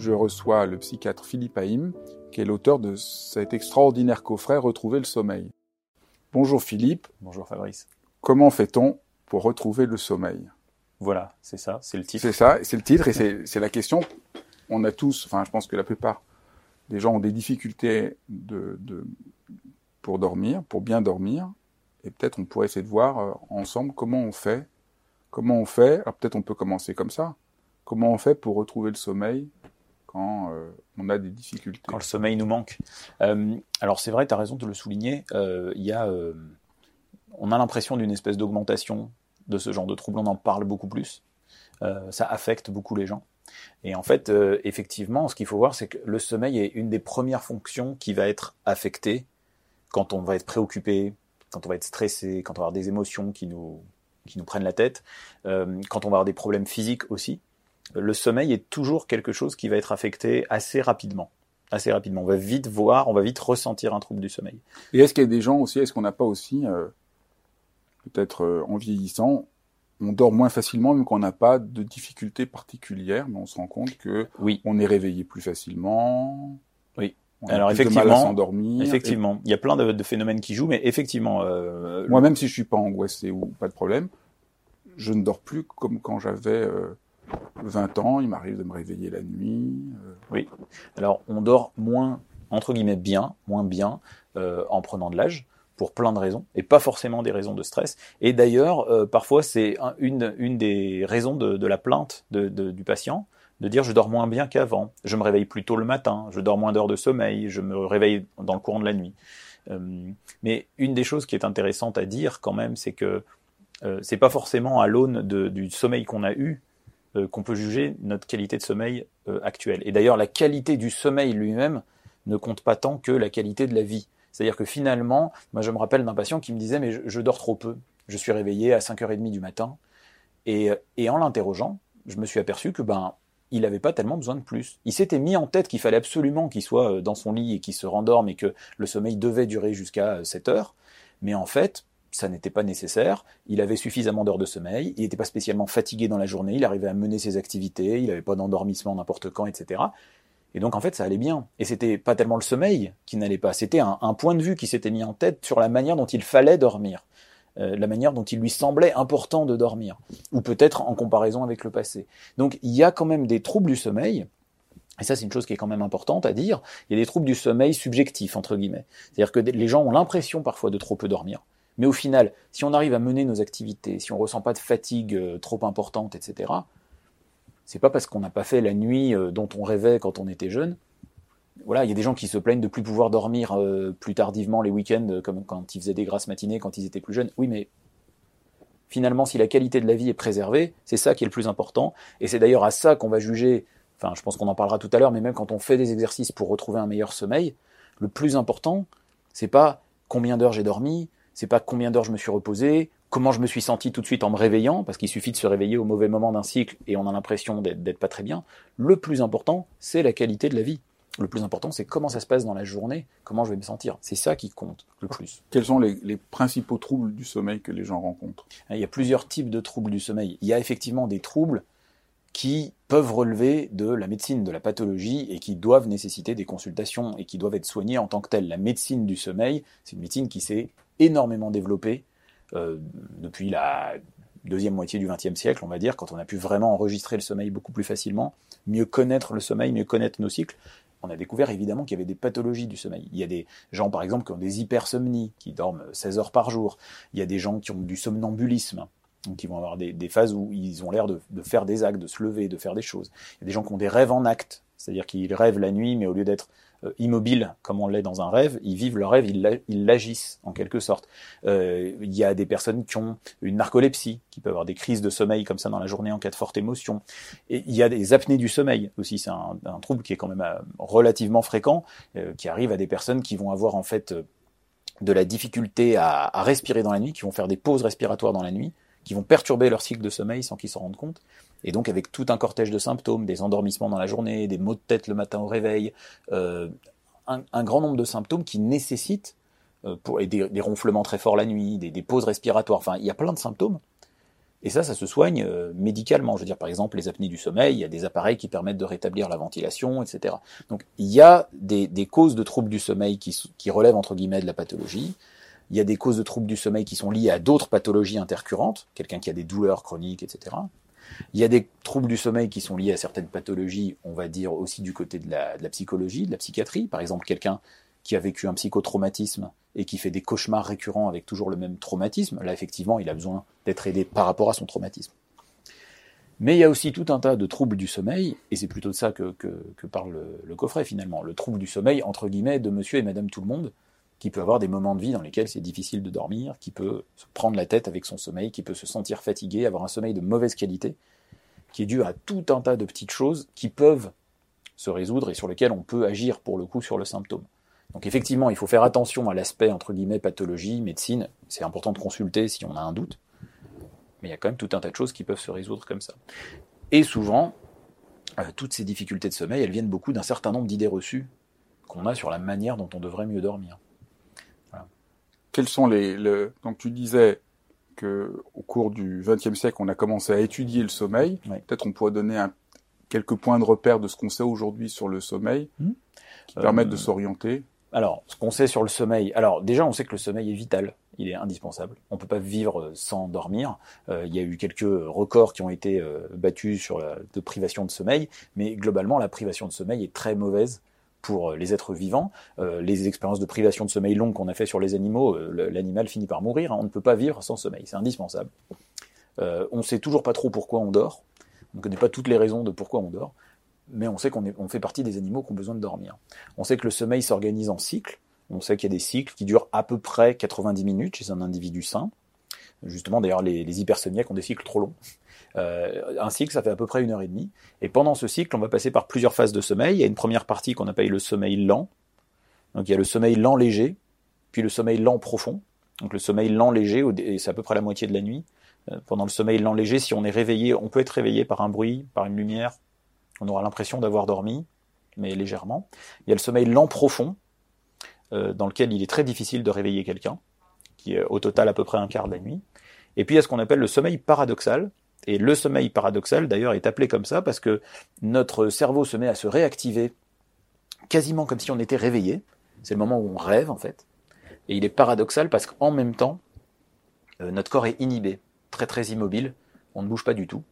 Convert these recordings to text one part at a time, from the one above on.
je reçois le psychiatre Philippe Haïm, qui est l'auteur de cet extraordinaire coffret Retrouver le sommeil. Bonjour Philippe. Bonjour Fabrice. Comment fait-on pour retrouver le sommeil? Voilà, c'est ça, c'est le titre. C'est ça, c'est le titre et c'est la question. On a tous, enfin je pense que la plupart des gens ont des difficultés de, pour dormir, pour bien dormir. Et peut-être on pourrait essayer de voir euh, ensemble comment on fait. Comment on fait Alors peut-être on peut commencer comme ça. Comment on fait pour retrouver le sommeil quand euh, on a des difficultés. Quand le sommeil nous manque. Euh, alors c'est vrai, tu as raison de le souligner, euh, y a, on a l'impression d'une espèce d'augmentation de ce genre de troubles, on en parle beaucoup plus, ça affecte beaucoup les gens. Et en fait, effectivement, ce qu'il faut voir, c'est que le sommeil est une des premières fonctions qui va être affectée quand on va être préoccupé, quand on va être stressé, quand on va avoir des émotions qui nous, qui nous prennent la tête, quand on va avoir des problèmes physiques aussi le sommeil est toujours quelque chose qui va être affecté assez rapidement. Assez rapidement. On va vite voir, on va vite ressentir un trouble du sommeil. Et est-ce qu'il y a des gens aussi, est-ce qu'on n'a pas aussi, euh, peut-être euh, en vieillissant, on dort moins facilement, même qu'on n'a pas de difficultés particulières, mais on se rend compte que oui. on est réveillé plus facilement. Oui. On Alors effectivement, de mal à s'endormir. Effectivement, il y a plein de, phénomènes qui jouent, mais effectivement. Euh, Moi, même si je suis pas angoissé ou pas de problème, je ne dors plus comme quand j'avais 20 ans, il m'arrive de me réveiller la nuit. Euh. Oui. Alors, on dort moins, entre guillemets, bien, moins bien, euh, en prenant de l'âge, pour plein de raisons, et pas forcément des raisons de stress. Et d'ailleurs, euh, parfois, c'est une, une des raisons de, la plainte du patient, de dire je dors moins bien qu'avant, je me réveille plus tôt le matin, je dors moins d'heures de sommeil, je me réveille dans le courant de la nuit. mais une des choses qui est intéressante à dire quand même, c'est que c'est pas forcément à l'aune du sommeil qu'on a eu euh, qu'on peut juger notre qualité de sommeil euh, actuelle. Et d'ailleurs, la qualité du sommeil lui-même ne compte pas tant que la qualité de la vie. C'est-à-dire que finalement, moi je me rappelle d'un patient qui me disait mais je, dors trop peu. Je suis réveillé à 5h30 du matin. Et, et en l'interrogeant, je me suis aperçu que ben il n'avait pas tellement besoin de plus. Il s'était mis en tête qu'il fallait absolument qu'il soit euh, dans son lit et qu'il se rendorme et que le sommeil devait durer jusqu'à 7 heures. Mais en fait, ça n'était pas nécessaire, il avait suffisamment d'heures de sommeil, il n'était pas spécialement fatigué dans la journée, il arrivait à mener ses activités, il n'avait pas d'endormissement n'importe quand, etc. Et donc en fait ça allait bien. Et c'était pas tellement le sommeil qui n'allait pas, c'était un, point de vue qui s'était mis en tête sur la manière dont il fallait dormir, euh, la manière dont il lui semblait important de dormir, ou peut-être en comparaison avec le passé. Donc il y a quand même des troubles du sommeil, et ça, c'est une chose qui est quand même importante à dire. Il y a des troubles du sommeil subjectifs, entre guillemets. C'est-à-dire que les gens ont l'impression parfois de trop peu dormir. Mais au final, si on arrive à mener nos activités, si on ne ressent pas de fatigue euh, trop importante, etc., c'est pas parce qu'on n'a pas fait la nuit euh, dont on rêvait quand on était jeune. Voilà, il y a des gens qui se plaignent de plus pouvoir dormir euh, plus tardivement les week-ends, comme quand ils faisaient des grasses matinées quand ils étaient plus jeunes. Oui, mais finalement, si la qualité de la vie est préservée, c'est ça qui est le plus important. Et c'est d'ailleurs à ça qu'on va juger. Enfin, je pense qu'on en parlera tout à l'heure, mais même quand on fait des exercices pour retrouver un meilleur sommeil, le plus important, c'est pas combien d'heures j'ai dormi, c'est pas combien d'heures je me suis reposé, comment je me suis senti tout de suite en me réveillant, parce qu'il suffit de se réveiller au mauvais moment d'un cycle et on a l'impression d'être pas très bien. Le plus important, c'est la qualité de la vie. Le plus important, c'est comment ça se passe dans la journée, comment je vais me sentir. C'est ça qui compte le plus. Quels sont les, les, principaux troubles du sommeil que les gens rencontrent? Il y a plusieurs types de troubles du sommeil. Il y a effectivement des troubles qui peuvent relever de la médecine, de la pathologie, et qui doivent nécessiter des consultations et qui doivent être soignés en tant que tels. La médecine du sommeil, c'est une médecine qui s'est énormément développée euh, depuis la deuxième moitié du XXe siècle, on va dire, quand on a pu vraiment enregistrer le sommeil beaucoup plus facilement, mieux connaître le sommeil, mieux connaître nos cycles. on a découvert évidemment qu'il y avait des pathologies du sommeil. Il y a des gens, par exemple, qui ont des hypersomnies, qui dorment 16 heures par jour. Il y a des gens qui ont du somnambulisme, qui vont avoir des, phases où ils ont l'air de, faire des actes, de se lever, de faire des choses. Il y a des gens qui ont des rêves en acte, c'est-à-dire qu'ils rêvent la nuit, mais au lieu d'être immobiles comme on l'est dans un rêve, ils vivent leur rêve, ils l'agissent en quelque sorte. Euh, il y a des personnes qui ont une narcolepsie, qui peuvent avoir des crises de sommeil comme ça dans la journée en cas de forte émotion. Et il y a des apnées du sommeil aussi, c'est un, trouble qui est quand même euh, relativement fréquent, qui arrive à des personnes qui vont avoir en fait de la difficulté à respirer dans la nuit, qui vont faire des pauses respiratoires dans la nuit, qui vont perturber leur cycle de sommeil sans qu'ils s'en rendent compte. Et donc avec tout un cortège de symptômes, des endormissements dans la journée, des maux de tête le matin au réveil, euh, un, grand nombre de symptômes qui nécessitent, euh, pour, et des, ronflements très forts la nuit, des, pauses respiratoires, enfin il y a plein de symptômes. Et ça, ça se soigne euh, médicalement. Je veux dire, par exemple, les apnées du sommeil, il y a des appareils qui permettent de rétablir la ventilation, etc. Donc il y a des, causes de troubles du sommeil qui, qui relèvent entre guillemets de la pathologie. Il y a des causes de troubles du sommeil qui sont liées à d'autres pathologies intercurrentes, quelqu'un qui a des douleurs chroniques, etc. Il y a des troubles du sommeil qui sont liés à certaines pathologies, on va dire aussi du côté de la, psychologie, de la psychiatrie. Par exemple, quelqu'un qui a vécu un psychotraumatisme et qui fait des cauchemars récurrents avec toujours le même traumatisme, là effectivement, il a besoin d'être aidé par rapport à son traumatisme. Mais il y a aussi tout un tas de troubles du sommeil, et c'est plutôt de ça que, parle le, coffret finalement, le trouble du sommeil entre guillemets de monsieur et madame tout le monde, qui peut avoir des moments de vie dans lesquels c'est difficile de dormir, qui peut se prendre la tête avec son sommeil, qui peut se sentir fatigué, avoir un sommeil de mauvaise qualité, qui est dû à tout un tas de petites choses qui peuvent se résoudre et sur lesquelles on peut agir pour le coup sur le symptôme. Donc effectivement, il faut faire attention à l'aspect entre guillemets pathologie, médecine. C'est important de consulter si on a un doute. Mais il y a quand même tout un tas de choses qui peuvent se résoudre comme ça. Et souvent, euh, toutes ces difficultés de sommeil, elles viennent beaucoup d'un certain nombre d'idées reçues qu'on a sur la manière dont on devrait mieux dormir quels sont les, donc tu disais que au cours du XXe siècle, on a commencé à étudier le sommeil. Peut-être on pourrait donner un, quelques points de repère de ce qu'on sait aujourd'hui sur le sommeil, hmm. qui permettent de euh, s'orienter. Alors, ce qu'on sait sur le sommeil, alors déjà, on sait que le sommeil est vital, il est indispensable. On peut pas vivre sans dormir. Euh, il y a eu quelques records qui ont été euh, battus sur la de privation de sommeil, mais globalement, la privation de sommeil est très mauvaise pour euh, les êtres vivants. Euh, les expériences de privation de sommeil longues qu'on a fait sur les animaux, euh, l'animal finit par mourir. Hein. On ne peut pas vivre sans sommeil, c'est indispensable. on ne sait toujours pas trop pourquoi on dort. On ne connaît pas toutes les raisons de pourquoi on dort, mais on sait qu'on on fait partie des animaux qui ont besoin de dormir. On sait que le sommeil s'organise en cycles. On sait qu'il y a des cycles qui durent à peu près 90 minutes chez un individu sain. Justement, d'ailleurs, les, les ont des cycles trop longs. Euh, un cycle, ça fait à peu près une heure et demie. Et pendant ce cycle, on va passer par plusieurs phases de sommeil. Il y a une première partie qu'on appelle le sommeil lent. Donc il y a le sommeil lent léger, puis le sommeil lent profond. Donc le sommeil lent léger, c'est à peu près la moitié de la nuit. Euh, pendant le sommeil lent léger, si on est réveillé, on peut être réveillé par un bruit, par une lumière. On aura l'impression d'avoir dormi, mais légèrement. Il y a le sommeil lent profond, euh, dans lequel il est très difficile de réveiller quelqu'un, qui est au total à peu près un quart de la nuit. Et puis il y a ce qu'on appelle le sommeil paradoxal, et le sommeil paradoxal, d'ailleurs, est appelé comme ça parce que notre cerveau se met à se réactiver quasiment comme si on était réveillé. C'est le moment où on rêve, en fait. Et il est paradoxal parce qu'en même temps, euh, notre corps est inhibé, très très immobile, on ne bouge pas du tout,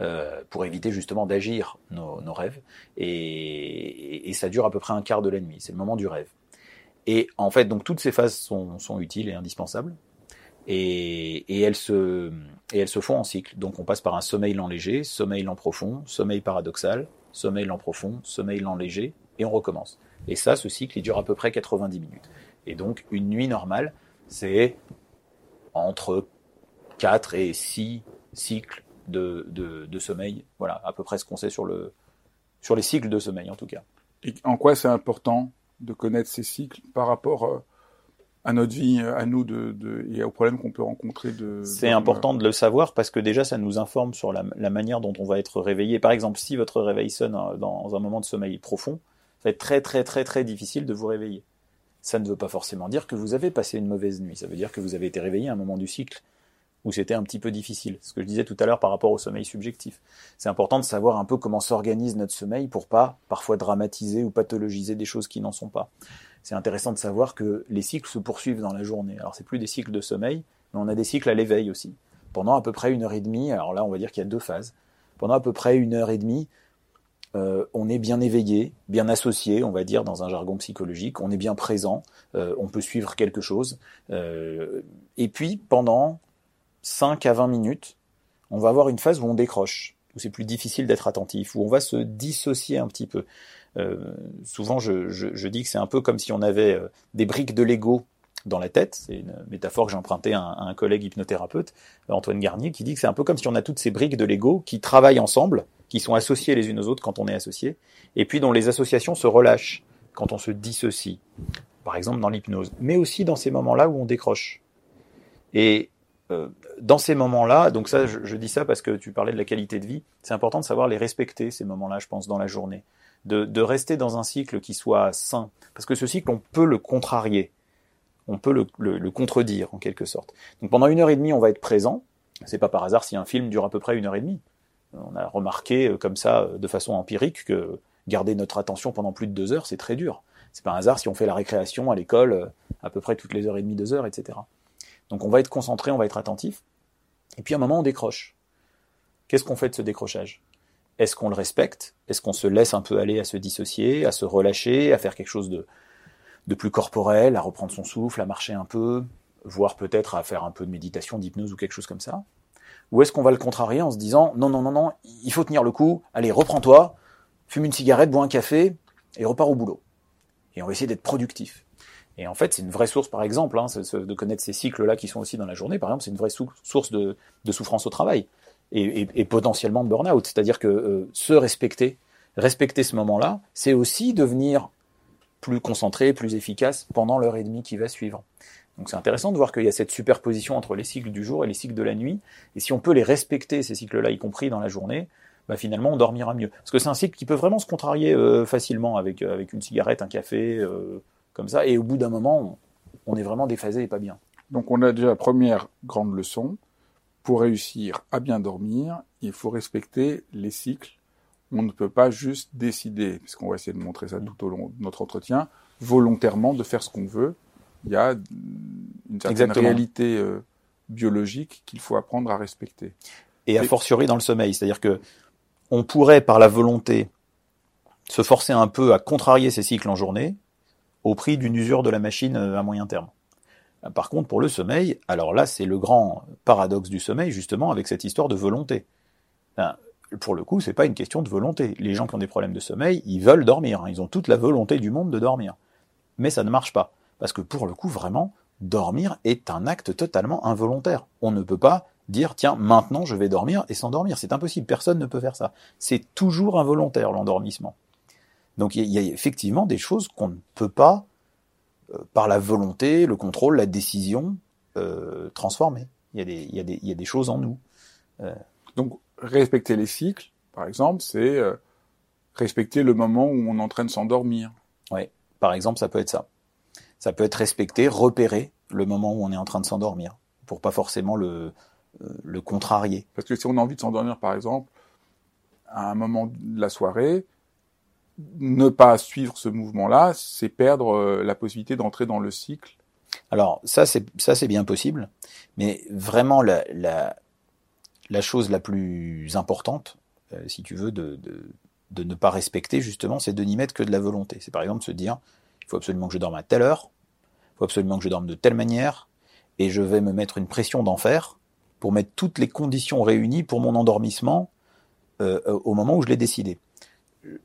euh, pour éviter justement d'agir nos, rêves. Et, ça dure à peu près un quart de la nuit, c'est le moment du rêve. Et en fait, donc toutes ces phases sont utiles et indispensables et, et, elles se, et elles se font en cycle. Donc on passe par un sommeil lent léger, sommeil lent profond, sommeil paradoxal, sommeil lent profond, sommeil lent léger, et on recommence. Et ça, ce cycle, il dure à peu près 90 minutes. Et donc une nuit normale, c'est entre 4 et 6 cycles de, sommeil. Voilà, à peu près ce qu'on sait sur, le, sur les cycles de sommeil en tout cas. Et en quoi c'est important de connaître ces cycles par rapport euh, à notre vie, à nous, de, de et aux problèmes qu'on peut rencontrer. De, c'est important de le savoir parce que déjà, ça nous informe sur la, la, manière dont on va être réveillé. Par exemple, si votre réveil sonne euh, dans un moment de sommeil profond, ça va être très très très très difficile de vous réveiller. Ça ne veut pas forcément dire que vous avez passé une mauvaise nuit. Ça veut dire que vous avez été réveillé à un moment du cycle où c'était un petit peu difficile. Ce que je disais tout à l'heure par rapport au sommeil subjectif. C'est important de savoir un peu comment s'organise notre sommeil pour pas parfois dramatiser ou pathologiser des choses qui n'en sont pas c'est intéressant de savoir que les cycles se poursuivent dans la journée. Alors c'est plus des cycles de sommeil, mais on a des cycles à l'éveil aussi. Pendant à peu près une heure et demie, alors là on va dire qu'il y a deux phases. Pendant à peu près une heure et demie, euh, on est bien éveillé, bien associé, on va dire dans un jargon psychologique, on est bien présent, euh, on peut suivre quelque chose. Euh, et puis pendant 5 à 20 minutes, on va avoir une phase où on décroche, où c'est plus difficile d'être attentif, où on va se dissocier un petit peu. Souvent, je, je, dis que c'est un peu comme si on avait des briques de Lego dans la tête. C'est une métaphore que j'ai empruntée à un, collègue hypnothérapeute, Antoine Garnier, qui dit que c'est un peu comme si on a toutes ces briques de Lego qui travaillent ensemble, qui sont associées les unes aux autres quand on est associé, et puis dont les associations se relâchent quand on se dissocie. Par exemple dans l'hypnose, mais aussi dans ces moments-là où on décroche. Et euh, dans ces moments-là, donc ça, je, dis ça parce que tu parlais de la qualité de vie, c'est important de savoir les respecter, ces moments-là, je pense, dans la journée. De, de, rester dans un cycle qui soit sain. Parce que ce cycle, on peut le contrarier on peut le, contredire en quelque sorte. Donc pendant une heure et demie, on va être présent. C'est pas par hasard si un film dure à peu près une heure et demie. On a remarqué euh, comme ça, euh, de façon empirique, que garder notre attention pendant plus de deux heures, c'est très dur. C'est pas un hasard si on fait la récréation à l'école euh, à peu près toutes les heures et demie, deux heures, etc. Donc on va être concentré, on va être attentif. Et puis à un moment, on décroche. Qu'est-ce qu'on fait de ce décrochage? Est-ce qu'on le respecte? Est-ce qu'on se laisse un peu aller à se dissocier, à se relâcher, à faire quelque chose de, de plus corporel, à reprendre son souffle, à marcher un peu, voire peut-être à faire un peu de méditation, d'hypnose ou quelque chose comme ça? Ou est-ce qu'on va le contrarier en se disant non, non, non, non, il faut tenir le coup, allez, reprends-toi, fume une cigarette, bois un café et repars au boulot. Et on va essayer d'être productif. Et en fait, c'est une vraie source, par exemple, hein, de connaître ces cycles-là qui sont aussi dans la journée, par exemple, c'est une vraie source de, souffrance au travail et, potentiellement de burn-out. C'est-à-dire que euh, se respecter, respecter ce moment-là, c'est aussi devenir plus concentrés, plus efficaces pendant l'heure et demie qui va suivre. Donc c'est intéressant de voir qu'il y a cette superposition entre les cycles du jour et les cycles de la nuit. Et si on peut les respecter, ces cycles-là, y compris dans la journée, bah finalement on dormira mieux. Parce que c'est un cycle qui peut vraiment se contrarier euh, facilement avec, euh, avec une cigarette, un café, comme ça. Et au bout d'un moment, on, est vraiment déphasé et pas bien. Donc on a déjà la première grande leçon. Pour réussir à bien dormir, il faut respecter les cycles on ne peut pas juste décider, puisqu'on va essayer de montrer ça tout au long de notre entretien, volontairement de faire ce qu'on veut. Il y a une certaine réalité euh, biologique qu'il faut apprendre à respecter. Et a fortiori dans le sommeil, c'est-à-dire que on pourrait par la volonté se forcer un peu à contrarier ces cycles en journée au prix d'une usure de la machine euh, à moyen terme. Par contre, pour le sommeil, alors là, c'est le grand paradoxe du sommeil, justement, avec cette histoire de volonté pour le coup, c'est pas une question de volonté. Les gens qui ont des problèmes de sommeil, ils veulent dormir. Hein. Ils ont toute la volonté du monde de dormir. Mais ça ne marche pas. Parce que pour le coup, vraiment, dormir est un acte totalement involontaire. On ne peut pas dire, tiens, maintenant je vais dormir et s'endormir. C'est impossible. Personne ne peut faire ça. C'est toujours involontaire, l'endormissement. Donc il y, a effectivement des choses qu'on ne peut pas, par la volonté, le contrôle, la décision, euh, transformer. Il y, a des, il, y a des, il y a des choses en nous. Euh. Donc respecter les cycles, par exemple, c'est euh, respecter le moment où on est en train de s'endormir. Oui, par exemple, ça peut être ça. Ça peut être respecter, repérer le moment où on est en train de s'endormir, pour pas forcément le, euh, le contrarier. Parce que si on a envie de s'endormir, par exemple, à un moment de la soirée, ne pas suivre ce mouvement-là, c'est perdre euh, la possibilité d'entrer dans le cycle. Alors ça c'est ça c'est bien possible, mais vraiment la, la la chose la plus importante, euh, si tu veux, de, de, ne pas respecter, justement, c'est de n'y mettre que de la volonté. C'est par exemple se dire, il faut absolument que je dorme à telle heure, il faut absolument que je dorme de telle manière, et je vais me mettre une pression d'enfer pour mettre toutes les conditions réunies pour mon endormissement euh, au moment où je l'ai décidé.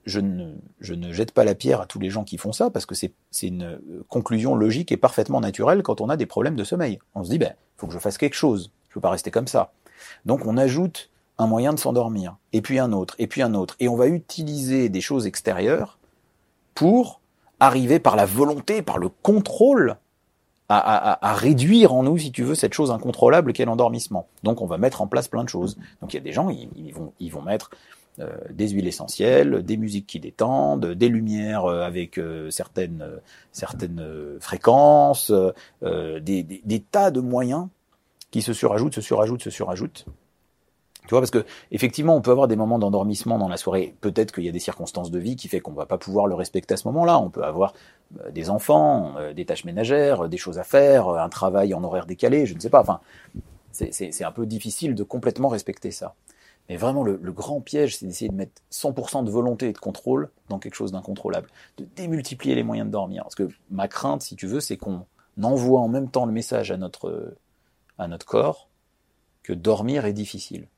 Je ne, je ne jette pas la pierre à tous les gens qui font ça, parce que c'est une conclusion logique et parfaitement naturelle quand on a des problèmes de sommeil. On se dit, ben, faut que je fasse quelque chose, je peux pas rester comme ça. Donc on ajoute un moyen de s'endormir, et puis un autre, et puis un autre, et on va utiliser des choses extérieures pour arriver par la volonté, par le contrôle, à, réduire en nous, si tu veux, cette chose incontrôlable qu'est l'endormissement. Donc on va mettre en place plein de choses. Donc il y a des gens, ils, vont, ils vont mettre euh, des huiles essentielles, des musiques qui détendent, des lumières euh, avec euh, certaines, certaines fréquences, des, des, tas de moyens qui se surajoutent, se surajoutent, se surajoutent. Tu vois, parce que effectivement, on peut avoir des moments d'endormissement dans la soirée. Peut-être qu'il y a des circonstances de vie qui fait qu'on va pas pouvoir le respecter à ce moment-là. On peut avoir euh, des enfants, euh, des tâches ménagères, des choses à faire, un travail en horaire décalé, je ne sais pas. Enfin, c'est un peu difficile de complètement respecter ça. Et vraiment, le, grand piège, c'est d'essayer de mettre 100% de volonté et de contrôle dans quelque chose d'incontrôlable, de démultiplier les moyens de dormir. Parce que ma crainte, si tu veux, c'est qu'on envoie en même temps le message à notre, à notre corps que dormir est difficile.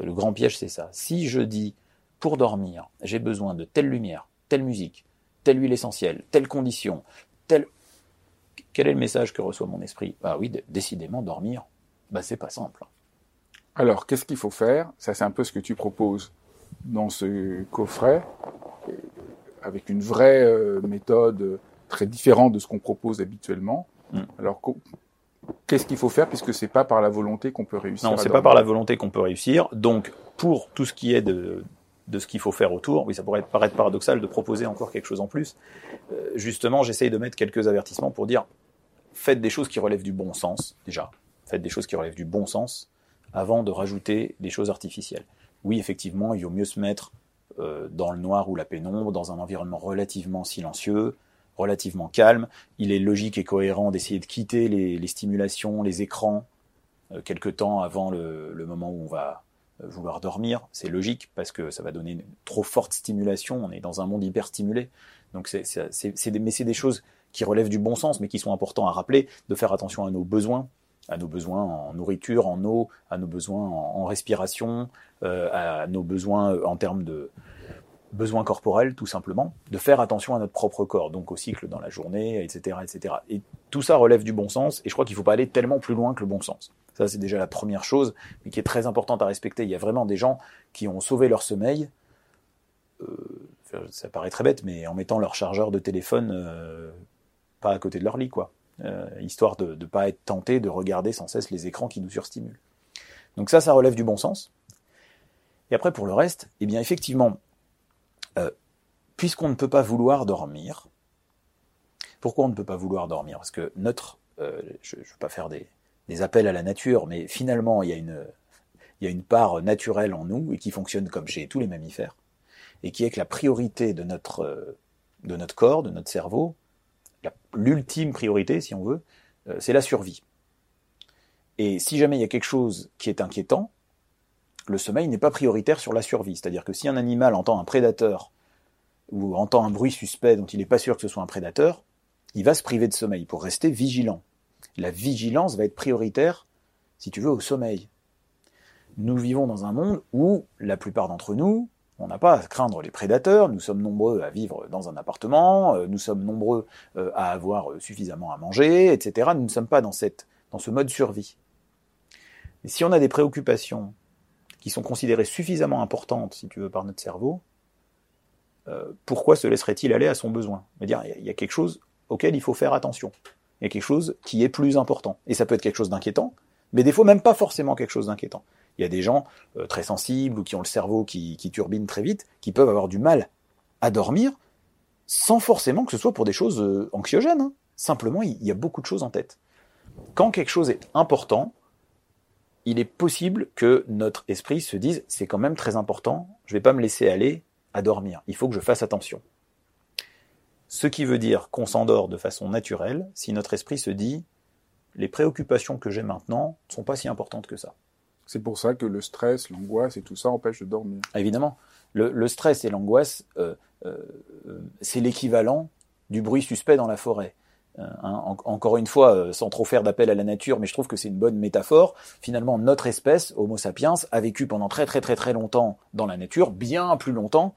Le grand piège, c'est ça. Si je dis, pour dormir, j'ai besoin de telle lumière, telle musique, telle huile essentielle, telle condition. Quel est le message que reçoit mon esprit? Bah oui, décidément, dormir, bah c'est pas simple. Alors, qu'est-ce qu'il faut faire? Ça, c'est un peu ce que tu proposes dans ce coffret, avec une vraie euh, méthode très différente de ce qu'on propose habituellement. Mm. Alors, qu'est-ce qu'il faut faire? Puisque c'est pas par la volonté qu'on peut réussir Non, c'est pas par la volonté qu'on peut réussir. Donc, pour tout ce qui est de, de ce qu'il faut faire autour, oui, ça pourrait paraître paradoxal de proposer encore quelque chose en plus. Euh, justement, j'essaye de mettre quelques avertissements pour dire faites des choses qui relèvent du bon sens, déjà. Faites des choses qui relèvent du bon sens avant de rajouter des choses artificielles. Oui, effectivement, il vaut mieux se mettre euh, dans le noir ou la pénombre, dans un environnement relativement silencieux, relativement calme. Il est logique et cohérent d'essayer de quitter les, stimulations, les écrans, euh, quelque temps avant le, moment où on va euh, vouloir dormir. C'est logique parce que ça va donner une trop forte stimulation. On est dans un monde hyper stimulé. Donc c'est, mais c'est des choses qui relèvent du bon sens, mais qui sont importants à rappeler, de faire attention à nos besoins, à nos besoins en nourriture, en eau, à nos besoins en, respiration, euh, à nos besoins en termes de besoins corporels, tout simplement, de faire attention à notre propre corps, donc au cycle dans la journée, etc., etc. Et tout ça relève du bon sens, et je crois qu'il ne faut pas aller tellement plus loin que le bon sens. Ça, c'est déjà la première chose, mais qui est très importante à respecter. Il y a vraiment des gens qui ont sauvé leur sommeil, euh, ça paraît très bête, mais en mettant leur chargeur de téléphone euh, pas à côté de leur lit, quoi. Euh, histoire de ne pas être tenté de regarder sans cesse les écrans qui nous surstimulent. Donc ça, ça relève du bon sens. Et après, pour le reste, eh bien, effectivement, euh, puisqu'on ne peut pas vouloir dormir, pourquoi on ne peut pas vouloir dormir? Parce que notre, euh, je ne veux pas faire des, appels à la nature, mais finalement, il y a une, part naturelle en nous et qui fonctionne comme chez tous les mammifères, et qui est que la priorité de notre, corps, de notre cerveau, l'ultime priorité, si on veut, euh, c'est la survie. Et si jamais il y a quelque chose qui est inquiétant, le sommeil n'est pas prioritaire sur la survie. C'est-à-dire que si un animal entend un prédateur ou entend un bruit suspect dont il n'est pas sûr que ce soit un prédateur, il va se priver de sommeil pour rester vigilant. La vigilance va être prioritaire, si tu veux, au sommeil. Nous vivons dans un monde où la plupart d'entre nous, on n'a pas à craindre les prédateurs, nous sommes nombreux à vivre dans un appartement, euh, nous sommes nombreux euh, à avoir euh, suffisamment à manger, etc. Nous ne sommes pas dans, cette, dans ce mode survie. Mais si on a des préoccupations qui sont considérées suffisamment importantes, si tu veux, par notre cerveau, pourquoi se laisserait-il aller à son besoin? Il y a quelque chose auquel il faut faire attention. Il y a quelque chose qui est plus important. Et ça peut être quelque chose d'inquiétant, mais des fois même pas forcément quelque chose d'inquiétant. Il y a des gens euh, très sensibles ou qui ont le cerveau qui, turbine très vite, qui peuvent avoir du mal à dormir sans forcément que ce soit pour des choses euh, anxiogènes. hein. Simplement, il y a beaucoup de choses en tête. Quand quelque chose est important, il est possible que notre esprit se dise c'est quand même très important, je vais pas me laisser aller à dormir, il faut que je fasse attention. Ce qui veut dire qu'on s'endort de façon naturelle si notre esprit se dit les préoccupations que j'ai maintenant ne sont pas si importantes que ça. C'est pour ça que le stress, l'angoisse et tout ça empêche de dormir. Évidemment, le, le stress et l'angoisse, euh, euh, c'est l'équivalent du bruit suspect dans la forêt. Euh, hein, en- encore une fois, euh, sans trop faire d'appel à la nature, mais je trouve que c'est une bonne métaphore. Finalement, notre espèce, Homo sapiens, a vécu pendant très très très très longtemps dans la nature, bien plus longtemps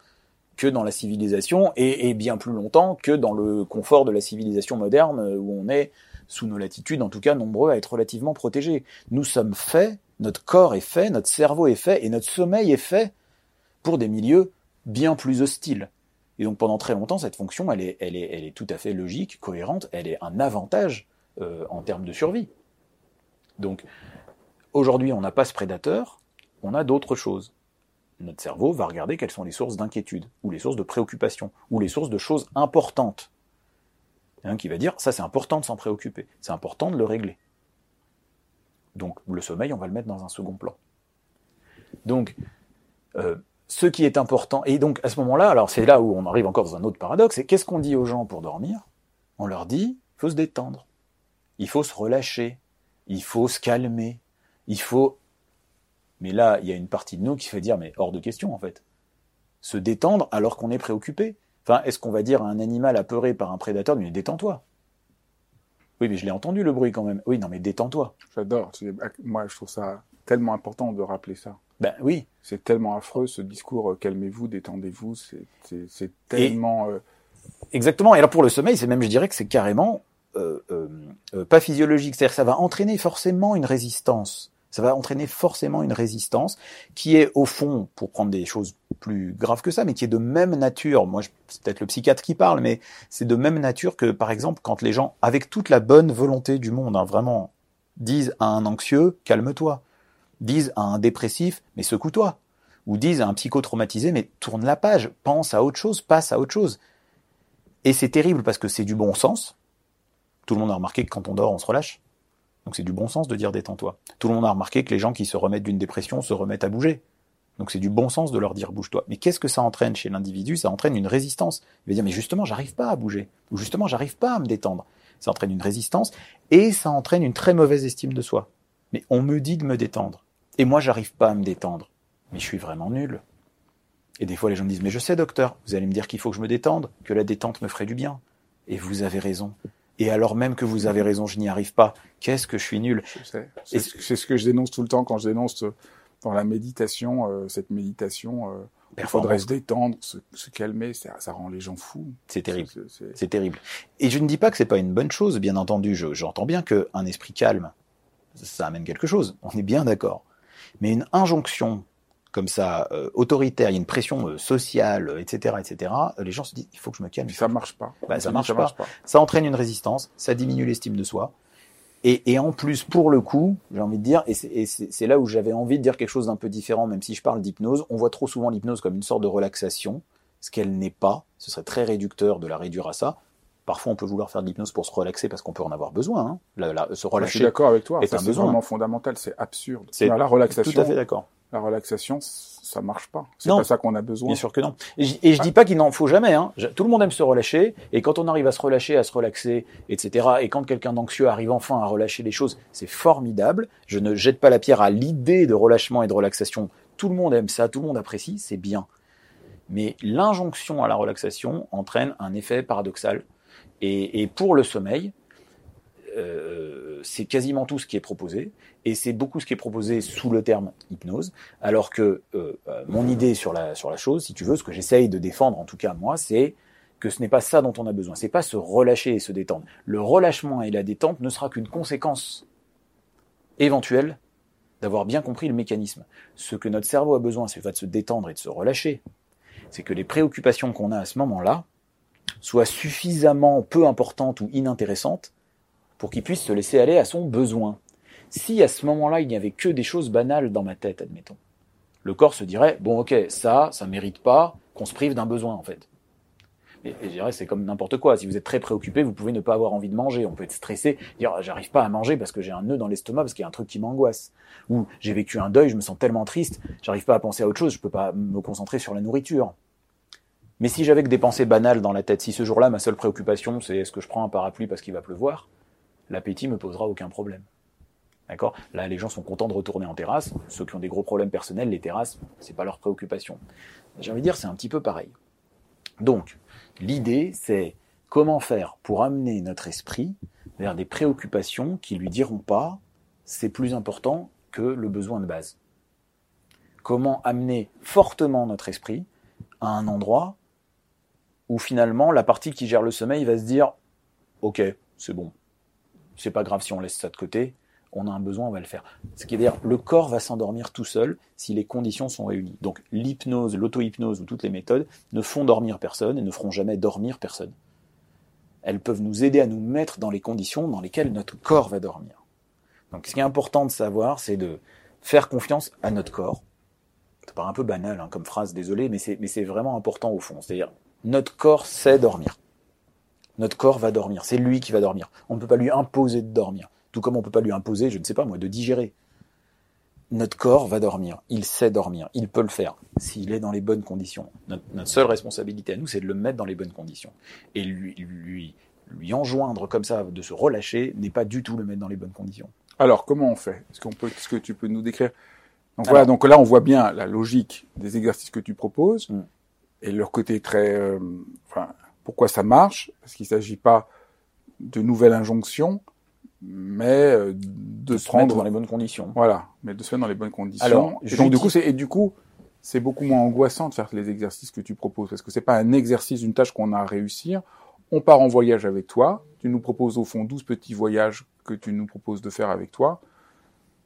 que dans la civilisation, et, et bien plus longtemps que dans le confort de la civilisation moderne, euh, où on est, sous nos latitudes en tout cas, nombreux à être relativement protégés. Nous sommes faits, notre corps est fait, notre cerveau est fait, et notre sommeil est fait pour des milieux bien plus hostiles. Et donc pendant très longtemps, cette fonction, elle est, elle est, elle est tout à fait logique, cohérente, elle est un avantage euh, en termes de survie. Donc aujourd'hui, on n'a pas ce prédateur, on a d'autres choses. Notre cerveau va regarder quelles sont les sources d'inquiétude, ou les sources de préoccupation, ou les sources de choses importantes. Un qui va dire, ça c'est important de s'en préoccuper, c'est important de le régler. Donc le sommeil, on va le mettre dans un second plan. Donc, euh, ce qui est important, et donc à ce moment-là, alors c'est là où on arrive encore dans un autre paradoxe, c'est qu'est-ce qu'on dit aux gens pour dormir? On leur dit, il faut se détendre, il faut se relâcher, il faut se calmer, il faut Mais là, il y a une partie de nous qui fait dire, mais hors de question, en fait. Se détendre alors qu'on est préoccupé. Enfin, est-ce qu'on va dire à un animal apeuré par un prédateur, mais détends-toi Oui, mais je l'ai entendu le bruit quand même. Oui, non, mais détends-toi. J'adore. Moi, je trouve ça tellement important de rappeler ça. Ben oui. C'est tellement affreux ce discours euh, calmez-vous, détendez-vous. C'est tellement. Euh, Exactement. Et alors pour le sommeil, c'est même, je dirais que c'est carrément euh, euh, pas physiologique. C'est-à-dire que ça va entraîner forcément une résistance. Ça va entraîner forcément une résistance qui est au fond, pour prendre des choses plus graves que ça, mais qui est de même nature. Moi, c'est peut-être le psychiatre qui parle, mais c'est de même nature que, par exemple, quand les gens, avec toute la bonne volonté du monde, hein, vraiment, disent à un anxieux, calme-toi disent à un dépressif, mais secoue-toi. Ou disent à un psychotraumatisé, mais tourne la page, pense à autre chose, passe à autre chose. Et c'est terrible parce que c'est du bon sens. Tout le monde a remarqué que quand on dort, on se relâche. Donc c'est du bon sens de dire détends-toi. Tout le monde a remarqué que les gens qui se remettent d'une dépression se remettent à bouger. Donc c'est du bon sens de leur dire bouge-toi. Mais qu'est-ce que ça entraîne chez l'individu? Ça entraîne une résistance. Il va dire mais justement j'arrive pas à bouger. Ou justement j'arrive pas à me détendre. Ça entraîne une résistance et ça entraîne une très mauvaise estime de soi. Mais on me dit de me détendre. Et moi, j'arrive pas à me détendre. Mais je suis vraiment nul. Et des fois, les gens me disent, mais je sais, docteur, vous allez me dire qu'il faut que je me détende, que la détente me ferait du bien. Et vous avez raison. Et alors même que vous avez raison, je n'y arrive pas. Qu'est-ce que je suis nul? C'est ce que je dénonce tout le temps quand je dénonce euh, dans la méditation, euh, cette méditation. Euh, il faudrait se détendre, se, calmer, ça, ça, rend les gens fous. C'est terrible. C'est terrible. Et je ne dis pas que c'est pas une bonne chose, bien entendu. J'entends bien qu'un esprit calme, ça amène quelque chose. On est bien d'accord. Mais une injonction comme ça, euh, autoritaire, il y a une pression euh, sociale, etc., etc., les gens se disent, il faut que je me calme. Ça marche pas. Bah, ça, marche, pas. Ça entraîne une résistance, ça diminue l'estime de soi. Et, et, en plus, pour le coup, j'ai envie de dire, et c'est là où j'avais envie de dire quelque chose d'un peu différent, même si je parle d'hypnose, on voit trop souvent l'hypnose comme une sorte de relaxation, ce qu'elle n'est pas. Ce serait très réducteur de la réduire à ça. Parfois, on peut vouloir faire de l'hypnose pour se relaxer parce qu'on peut en avoir besoin. Hein. La, se relâcher. Je suis d'accord avec toi. C'est vraiment fondamental. C'est absurde. C'est la relaxation. Tout à fait d'accord. La relaxation, ça marche pas. C'est pas ça qu'on a besoin. Bien sûr que non. Et, je, dis pas qu'il n'en faut jamais. Hein. Tout le monde aime se relâcher. Et quand on arrive à se relâcher, à se relaxer, etc. Et quand quelqu'un d'anxieux arrive enfin à relâcher les choses, c'est formidable. Je ne jette pas la pierre à l'idée de relâchement et de relaxation. Tout le monde aime ça. Tout le monde apprécie. C'est bien. Mais l'injonction à la relaxation entraîne un effet paradoxal et, pour le sommeil, euh, c'est quasiment tout ce qui est proposé, et c'est beaucoup ce qui est proposé sous le terme hypnose, alors que euh, euh, mon idée sur la, sur la chose, si tu veux, ce que j'essaye de défendre, en tout cas moi, c'est que ce n'est pas ça dont on a besoin, c'est pas se relâcher et se détendre. Le relâchement et la détente ne sera qu'une conséquence éventuelle d'avoir bien compris le mécanisme. Ce que notre cerveau a besoin, c'est pas de se détendre et de se relâcher. C'est que les préoccupations qu'on a à ce moment-là, soit suffisamment peu importante ou inintéressante pour qu'il puisse se laisser aller à son besoin. Si à ce moment-là, il n'y avait que des choses banales dans ma tête, admettons, le corps se dirait, bon ok, ça, ça mérite pas qu'on se prive d'un besoin en fait. Et, je dirais, c'est comme n'importe quoi. Si vous êtes très préoccupé, vous pouvez ne pas avoir envie de manger. On peut être stressé, dire, ah, j'arrive pas à manger parce que j'ai un nœud dans l'estomac, parce qu'il y a un truc qui m'angoisse. Ou j'ai vécu un deuil, je me sens tellement triste, j'arrive pas à penser à autre chose, je peux pas me concentrer sur la nourriture. Mais si j'avais que des pensées banales dans la tête, si ce jour-là, ma seule préoccupation, c'est est-ce que je prends un parapluie parce qu'il va pleuvoir, l'appétit me posera aucun problème. D'accord? Là, les gens sont contents de retourner en terrasse. Ceux qui ont des gros problèmes personnels, les terrasses, c'est pas leur préoccupation. J'ai envie de dire, c'est un petit peu pareil. Donc, l'idée, c'est comment faire pour amener notre esprit vers des préoccupations qui lui diront pas c'est plus important que le besoin de base. Comment amener fortement notre esprit à un endroit où finalement la partie qui gère le sommeil va se dire ok c'est bon c'est pas grave si on laisse ça de côté on a un besoin on va le faire. Ce qui veut dire le corps va s'endormir tout seul si les conditions sont réunies. Donc l'hypnose l'auto-hypnose ou toutes les méthodes ne font dormir personne et ne feront jamais dormir personne. Elles peuvent nous aider à nous mettre dans les conditions dans lesquelles notre corps va dormir. Donc ce qui est important de savoir c'est de faire confiance à notre corps. Ça paraît un peu banal hein, comme phrase désolé mais c'est vraiment important au fond. C'est-à-dire notre corps sait dormir. Notre corps va dormir. C'est lui qui va dormir. On ne peut pas lui imposer de dormir. Tout comme on ne peut pas lui imposer, je ne sais pas moi, de digérer. Notre corps va dormir. Il sait dormir. Il peut le faire s'il est dans les bonnes conditions. Notre, seule responsabilité à nous, c'est de le mettre dans les bonnes conditions. Et lui, lui, lui enjoindre comme ça de se relâcher n'est pas du tout le mettre dans les bonnes conditions. Alors, comment on fait? Est-ce qu'on peut, est-ce que tu peux nous décrire? Donc Alors- voilà, donc là on voit bien la logique des exercices que tu proposes Mm. et leur côté très, euh, enfin, pourquoi ça marche? Parce qu'il s'agit pas de nouvelles injonctions, mais euh, de, De se mettre prendre, dans les bonnes conditions. voilà, mais de se faire dans les bonnes conditions. Alors, et donc du coup, c'est et du coup, c'est beaucoup moins angoissant de faire les exercices que tu proposes parce que c'est pas un exercice, une tâche qu'on a à réussir. On part en voyage avec toi. Tu nous proposes au fond 12 petits voyages que tu nous proposes de faire avec toi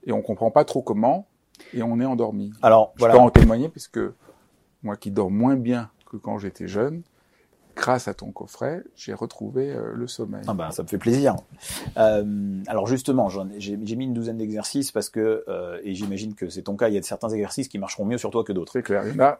et on comprend pas trop comment et on est endormi. Alors Je voilà. peux en témoigner puisque moi qui dors moins bien que quand j'étais jeune, grâce à ton coffret, j'ai retrouvé euh, le sommeil. Ah ben, ça me fait plaisir. Euh, alors justement, j'ai mis une douzaine d'exercices parce que, euh, et j'imagine que c'est ton cas, il y a certains exercices qui marcheront mieux sur toi que d'autres. C'est clair. Il y en a,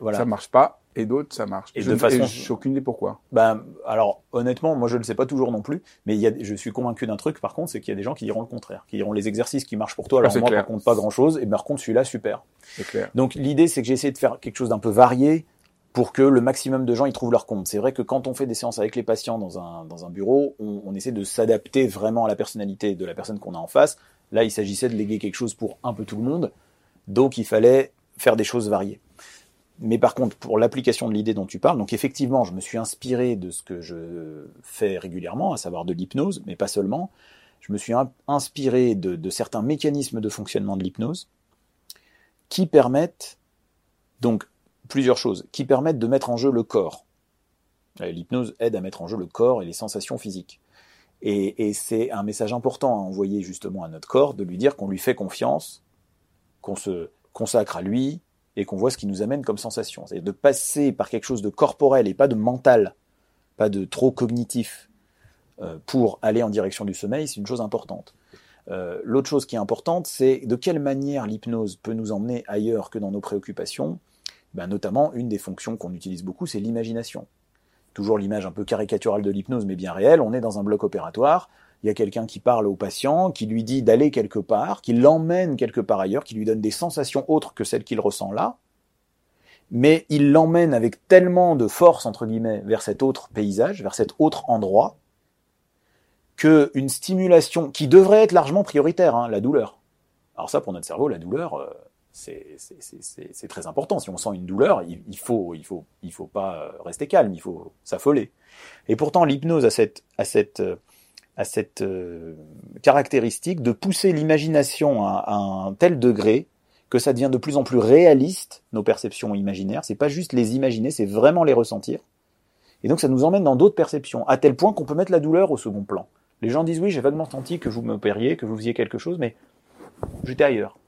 Voilà. ça marche pas et d'autres, ça marche. Et je de ne- façon- j'ai aucune idée pourquoi. Ben, alors honnêtement, moi je ne sais pas toujours non plus, mais il y a, je suis convaincu d'un truc par contre, c'est qu'il y a des gens qui diront le contraire, qui diront les exercices qui marchent pour toi, alors Ah, moi clair. par contre pas grand chose, et par contre celui-là super. C'est clair. Donc l'idée c'est que j'ai essayé de faire quelque chose d'un peu varié pour que le maximum de gens y trouvent leur compte. C'est vrai que quand on fait des séances avec les patients dans un, bureau, on, essaie de s'adapter vraiment à la personnalité de la personne qu'on a en face. Là, il s'agissait de léguer quelque chose pour un peu tout le monde, donc il fallait faire des choses variées. Mais par contre, pour l'application de l'idée dont tu parles, donc effectivement, je me suis inspiré de ce que je fais régulièrement, à savoir de l'hypnose, mais pas seulement. Je me suis in- inspiré de certains mécanismes de fonctionnement de l'hypnose qui permettent donc plusieurs choses, qui permettent de mettre en jeu le corps. Euh, L'hypnose aide à mettre en jeu le corps et les sensations physiques. Et, c'est un message important à envoyer justement à notre corps, de lui dire qu'on lui fait confiance, qu'on se consacre à lui et qu'on voit ce qui nous amène comme sensation. C'est-à-dire de passer par quelque chose de corporel et pas de mental, pas de trop cognitif, euh, pour aller en direction du sommeil, c'est une chose importante. Euh, L'autre chose qui est importante, c'est de quelle manière l'hypnose peut nous emmener ailleurs que dans nos préoccupations. Ben, notamment, une des fonctions qu'on utilise beaucoup, c'est l'imagination. Toujours l'image un peu caricaturale de l'hypnose, mais bien réelle. On est dans un bloc opératoire. Il y a quelqu'un qui parle au patient, qui lui dit d'aller quelque part, qui l'emmène quelque part ailleurs, qui lui donne des sensations autres que celles qu'il ressent là. Mais il l'emmène avec tellement de force, entre guillemets, vers cet autre paysage, vers cet autre endroit, que une stimulation qui devrait être largement prioritaire, hein, la douleur. Alors ça, pour notre cerveau, la douleur, euh, c'est très important. Si on sent une douleur, il, faut, il faut, il faut pas euh, rester calme, il faut s'affoler. Et pourtant, l'hypnose a cette, a cette, euh, a cette euh, caractéristique de pousser l'imagination à, à un tel degré que ça devient de plus en plus réaliste, nos perceptions imaginaires. C'est pas juste les imaginer, c'est vraiment les ressentir. Et donc ça nous emmène dans d'autres perceptions, à tel point qu'on peut mettre la douleur au second plan. Les gens disent oui, j'ai vaguement senti que vous m'opériez, que vous faisiez quelque chose, mais j'étais ailleurs.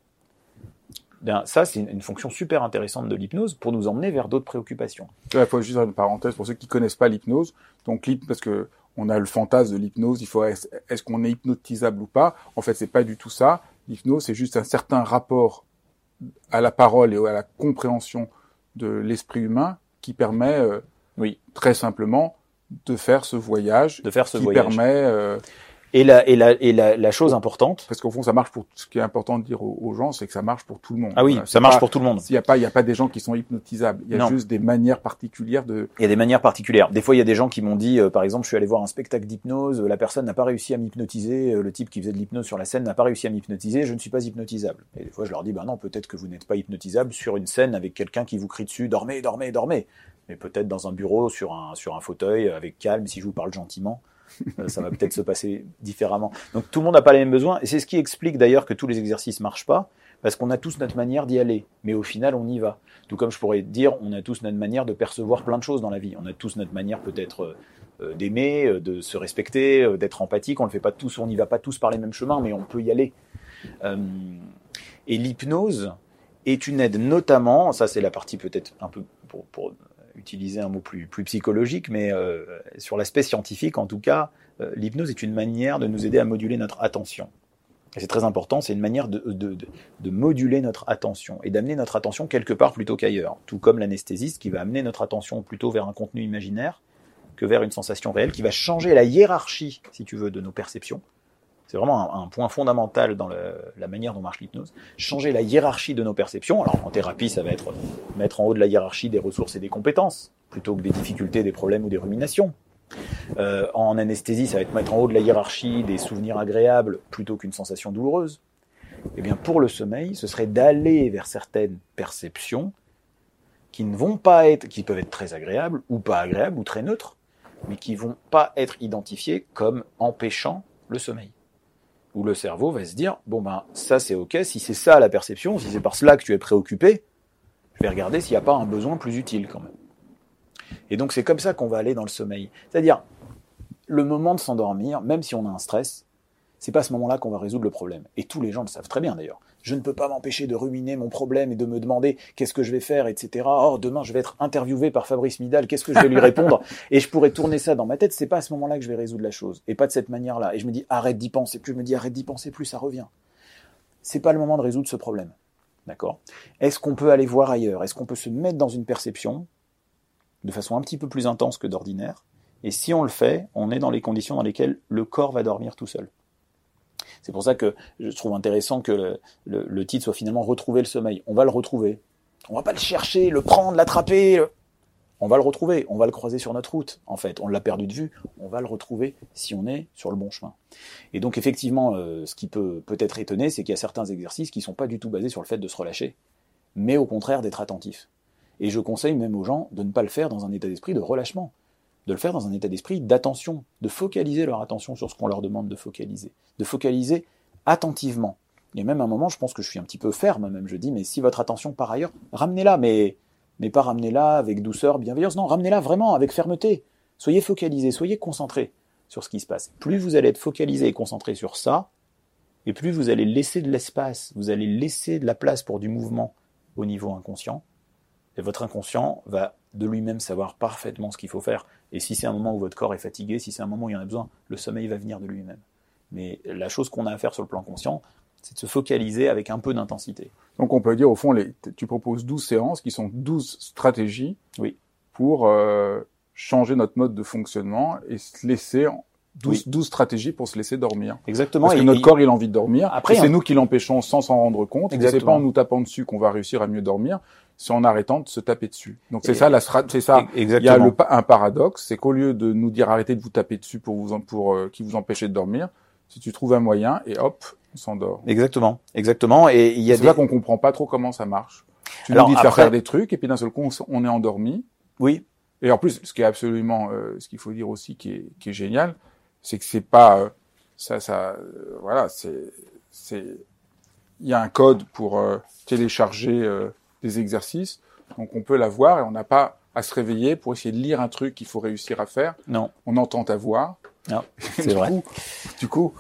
Bien, ça, c'est une, une fonction super intéressante de l'hypnose pour nous emmener vers d'autres préoccupations. Il faut juste faire une parenthèse pour ceux qui connaissent pas l'hypnose. Donc, parce que on a le fantasme de l'hypnose, il faut est-ce est-ce qu'on est hypnotisable ou pas? En fait, c'est pas du tout ça. L'hypnose, c'est juste un certain rapport à la parole et à la compréhension de l'esprit humain qui permet, euh, Oui. très simplement, de faire ce voyage De faire ce qui voyage. permet, euh, Et la, et la, et la, la chose importante. parce qu'au fond, ça marche pour. Ce qui est important de dire aux, aux gens, c'est que ça marche pour tout le monde. Ah oui, Voilà, ça marche pas- pour tout le monde. Il n'y a pas, il y a pas des gens qui sont hypnotisables. Il y a Non. juste des manières particulières de. Il y a des manières particulières. Des fois, il y a des gens qui m'ont dit, euh, par exemple, je suis allé voir un spectacle d'hypnose, euh, la personne n'a pas réussi à m'hypnotiser, euh, le type qui faisait de l'hypnose sur la scène n'a pas réussi à m'hypnotiser, je ne suis pas hypnotisable. Et des fois, je leur dis, bah non, peut-être que vous n'êtes pas hypnotisable sur une scène avec quelqu'un qui vous crie dessus, dormez, dormez, dormez. Mais peut-être dans un bureau, sur un, sur un fauteuil, avec calme, si je vous parle gentiment. Euh, ça va peut-être se passer différemment. Donc tout le monde n'a pas les mêmes besoins, et c'est ce qui explique d'ailleurs que tous les exercices marchent pas, parce qu'on a tous notre manière d'y aller, mais au final on y va. Tout comme je pourrais dire, on a tous notre manière de percevoir plein de choses dans la vie. On a tous notre manière peut-être euh, euh, d'aimer, de se respecter, d'être empathique. On le fait pas tous, on n'y va pas tous par les mêmes chemins, mais on peut y aller. Et l'hypnose est une aide notamment, ça c'est la partie peut-être un peu pour utiliser un mot plus, plus psychologique, mais euh, sur l'aspect scientifique en tout cas, euh, l'hypnose est une manière de nous aider à moduler notre attention. Et c'est très important, c'est une manière de, de, de, de moduler notre attention et d'amener notre attention quelque part plutôt qu'ailleurs. Tout comme l'anesthésiste qui va amener notre attention plutôt vers un contenu imaginaire que vers une sensation réelle, qui va changer la hiérarchie, si tu veux, de nos perceptions. C'est vraiment un, point fondamental dans la manière dont marche l'hypnose. Changer la hiérarchie de nos perceptions. Alors en thérapie, ça va être mettre en haut de la hiérarchie des ressources et des compétences, plutôt que des difficultés, des problèmes ou des ruminations. Euh, en anesthésie, ça va être mettre en haut de la hiérarchie des souvenirs agréables plutôt qu'une sensation douloureuse. Eh bien, pour le sommeil, ce serait d'aller vers certaines perceptions qui ne vont pas être, qui peuvent être très agréables ou pas agréables ou très neutres, mais qui vont pas être identifiées comme empêchant le sommeil. Où le cerveau va se dire, bon ben, ça c'est ok, si c'est ça la perception, si c'est par cela que tu es préoccupé, je vais regarder s'il n'y a pas un besoin plus utile quand même. Et donc c'est comme ça qu'on va aller dans le sommeil. C'est-à-dire, le moment de s'endormir, même si on a un stress, c'est pas à ce moment-là qu'on va résoudre le problème. Et tous les gens le savent très bien d'ailleurs. Je ne peux pas m'empêcher de ruminer mon problème et de me demander qu'est-ce que je vais faire, etc. Oh, demain je vais être interviewé par Fabrice Midal, qu'est-ce que je vais lui répondre? Et je pourrais tourner ça dans ma tête. C'est pas à ce moment-là que je vais résoudre la chose, et pas de cette manière-là. Et je me dis arrête d'y penser. Plus je me dis arrête d'y penser, plus ça revient. C'est pas le moment de résoudre ce problème. D'accord? Est-ce qu'on peut aller voir ailleurs? Est-ce qu'on peut se mettre dans une perception de façon un petit peu plus intense que d'ordinaire? Et si on le fait, on est dans les conditions dans lesquelles le corps va dormir tout seul. C'est pour ça que je trouve intéressant que le, titre soit finalement retrouver le sommeil. On va le retrouver. On va pas le chercher, le prendre, l'attraper. On va le retrouver. On va le croiser sur notre route. En fait, on l'a perdu de vue. On va le retrouver si on est sur le bon chemin. Et donc effectivement, euh, ce qui peut peut-être étonner, c'est qu'il y a certains exercices qui sont pas du tout basés sur le fait de se relâcher, mais au contraire d'être attentif. Et je conseille même aux gens de ne pas le faire dans un état d'esprit de relâchement de le faire dans un état d'esprit d'attention, de focaliser leur attention sur ce qu'on leur demande de focaliser, de focaliser attentivement. A même un moment, je pense que je suis un petit peu ferme, même je dis, mais si votre attention par ailleurs, ramenez-la, mais, mais pas ramenez-la avec douceur, bienveillance, non, ramenez-la vraiment avec fermeté. Soyez focalisé, soyez concentré sur ce qui se passe. Plus vous allez être focalisé et concentré sur ça, et plus vous allez laisser de l'espace, vous allez laisser de la place pour du mouvement au niveau inconscient, et votre inconscient va de lui-même savoir parfaitement ce qu'il faut faire. Et si c'est un moment où votre corps est fatigué, si c'est un moment où il y en a besoin, le sommeil va venir de lui-même. Mais la chose qu'on a à faire sur le plan conscient, c'est de se focaliser avec un peu d'intensité. Donc on peut dire au fond, les, tu proposes 12 séances qui sont 12 stratégies oui. pour euh, changer notre mode de fonctionnement et se laisser 12, 12 stratégies pour se laisser dormir. Exactement. Parce que notre corps, il a envie de dormir. Après, c'est nous qui l'empêchons sans s'en rendre compte. C'est pas en nous tapant dessus qu'on va réussir à mieux dormir. C'est en arrêtant de se taper dessus. Donc c'est ça la c'est ça. Exactement. Il y a le, un paradoxe, c'est qu'au lieu de nous dire arrêtez de vous taper dessus pour vous pour euh, qui vous empêcher de dormir, si tu trouves un moyen et hop, on s'endort. Exactement. Exactement. Et il y a c'est des... là qu'on comprend pas trop comment ça marche. Tu nous dis de faire faire des trucs et puis d'un seul coup on est endormi. Oui. Et en plus, ce qui est absolument, euh, ce qu'il faut dire aussi, qui est, qui est génial, c'est que c'est pas euh, ça ça euh, voilà c'est c'est il y a un code pour euh, télécharger des exercices. Donc on peut l'avoir et on n'a pas à se réveiller pour essayer de lire un truc qu'il faut réussir à faire. Non. On entend ta voix. Non c'est vrai. coup, du coup